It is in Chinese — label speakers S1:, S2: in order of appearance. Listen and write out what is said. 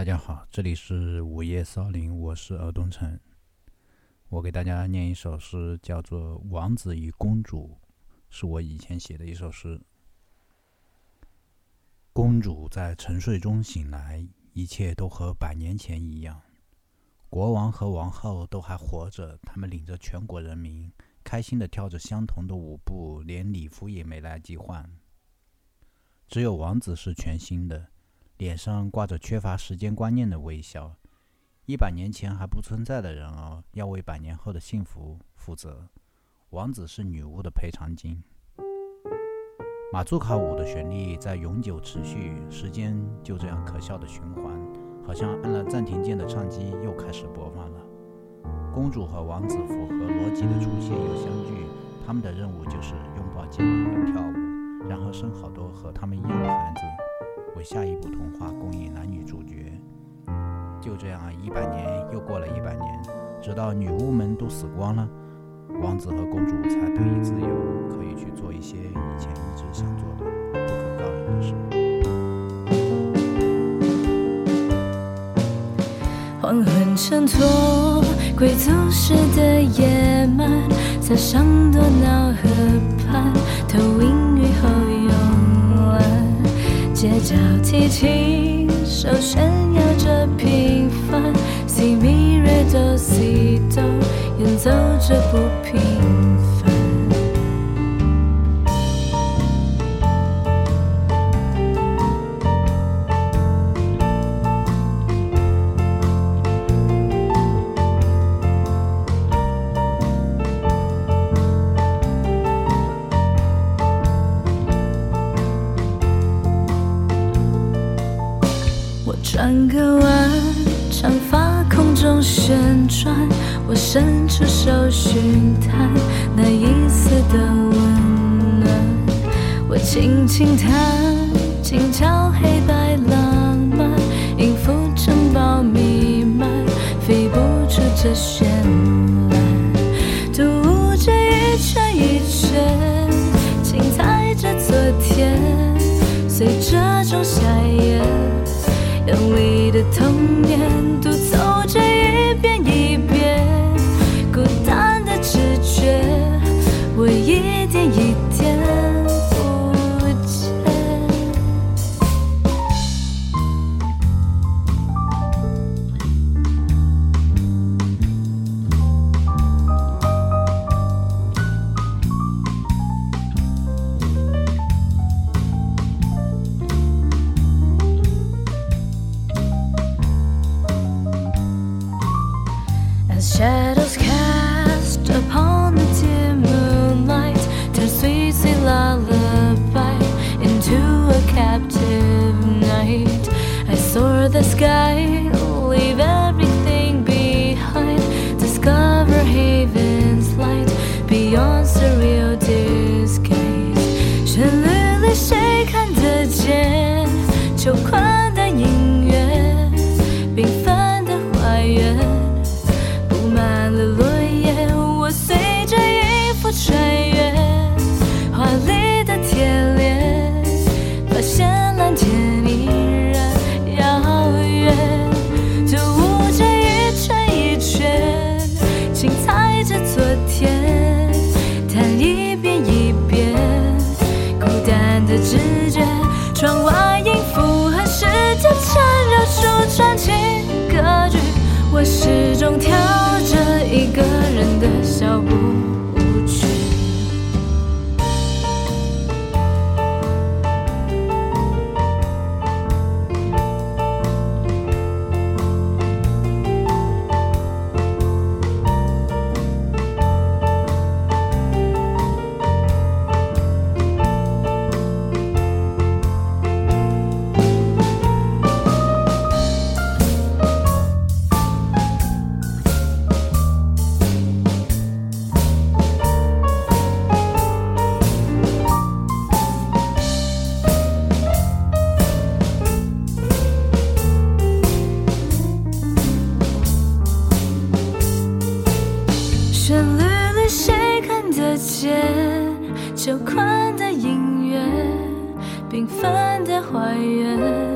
S1: 大家好，这里是午夜骚林，我是尔东城。我给大家念一首诗，叫做《王子与公主》，是我以前写的一首诗。公主在沉睡中醒来，一切都和百年前一样。国王和王后都还活着，他们领着全国人民，开心地跳着相同的舞步，连礼服也没来及换。只有王子是全新的，脸上挂着缺乏时间观念的微笑。一百年前还不存在的人儿，要为百年后的幸福负责。王子是女巫的赔偿金。马祖卡舞的旋律在永久持续，时间就这样可笑的循环，好像按了暂停键的唱机又开始播放了。公主和王子符合逻辑的出现又相聚，他们的任务就是拥抱、接吻和跳舞。然后生好多和他们一样的孩子，为下一部童话供应男女主角。就这样，一百年又过了一百年，直到女巫们都死光了，王子和公主才得以自由，可以去做一些以前一直想做的不可告人的事。
S2: 黄昏衬托贵族式的野蛮，在上多瑙河畔投影。小提琴手炫耀着平凡，Si Mi Re Do Si Do 演奏着不平凡。转个弯，长发空中旋转，我伸出手寻探那一丝的温暖。我轻轻弹，轻敲黑白浪漫，音符城堡弥漫，飞不出这旋律。有你的童年，The shadows cast upon the dim moonlight Turn sweet, sweet lullaby Into a captive night. I soar the sky, 旋律里谁看得见？秋宽的音乐，缤纷的花园。